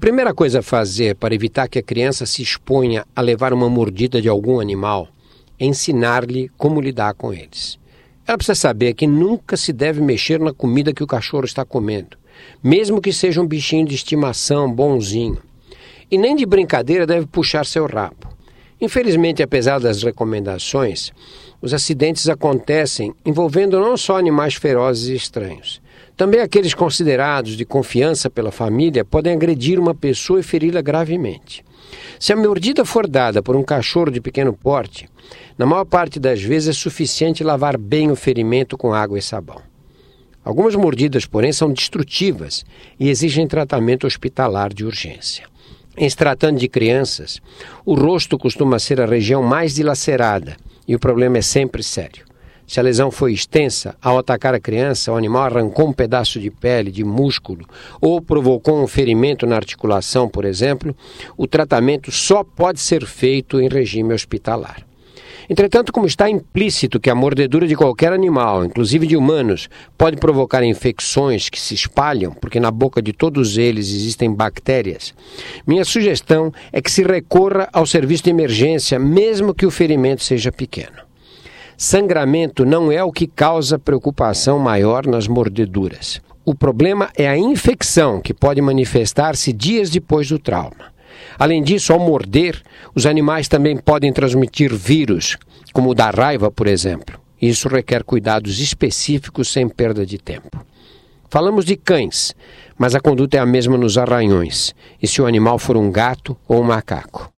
primeira coisa a fazer para evitar que a criança se exponha a levar uma mordida de algum animal é ensinar-lhe como lidar com eles. Ela precisa saber que nunca se deve mexer na comida que o cachorro está comendo, mesmo que seja um bichinho de estimação bonzinho. E nem de brincadeira deve puxar seu rabo. Infelizmente, apesar das recomendações, os acidentes acontecem envolvendo não só animais ferozes e estranhos. Também aqueles considerados de confiança pela família podem agredir uma pessoa e feri-la gravemente. Se a mordida for dada por um cachorro de pequeno porte, na maior parte das vezes é suficiente lavar bem o ferimento com água e sabão. Algumas mordidas, porém, são destrutivas e exigem tratamento hospitalar de urgência. Em se tratando de crianças, o rosto costuma ser a região mais dilacerada e o problema é sempre sério. Se a lesão foi extensa, ao atacar a criança, o animal arrancou um pedaço de pele, de músculo, ou provocou um ferimento na articulação, por exemplo, o tratamento só pode ser feito em regime hospitalar. Entretanto, como está implícito que a mordedura de qualquer animal, inclusive de humanos, pode provocar infecções que se espalham, porque na boca de todos eles existem bactérias, minha sugestão é que se recorra ao serviço de emergência, mesmo que o ferimento seja pequeno. Sangramento não é o que causa preocupação maior nas mordeduras. O problema é a infecção, que pode manifestar-se dias depois do trauma. Além disso, ao morder, os animais também podem transmitir vírus, como o da raiva, por exemplo. Isso requer cuidados específicos sem perda de tempo. Falamos de cães, mas a conduta é a mesma nos arranhões, e se o animal for um gato ou um macaco.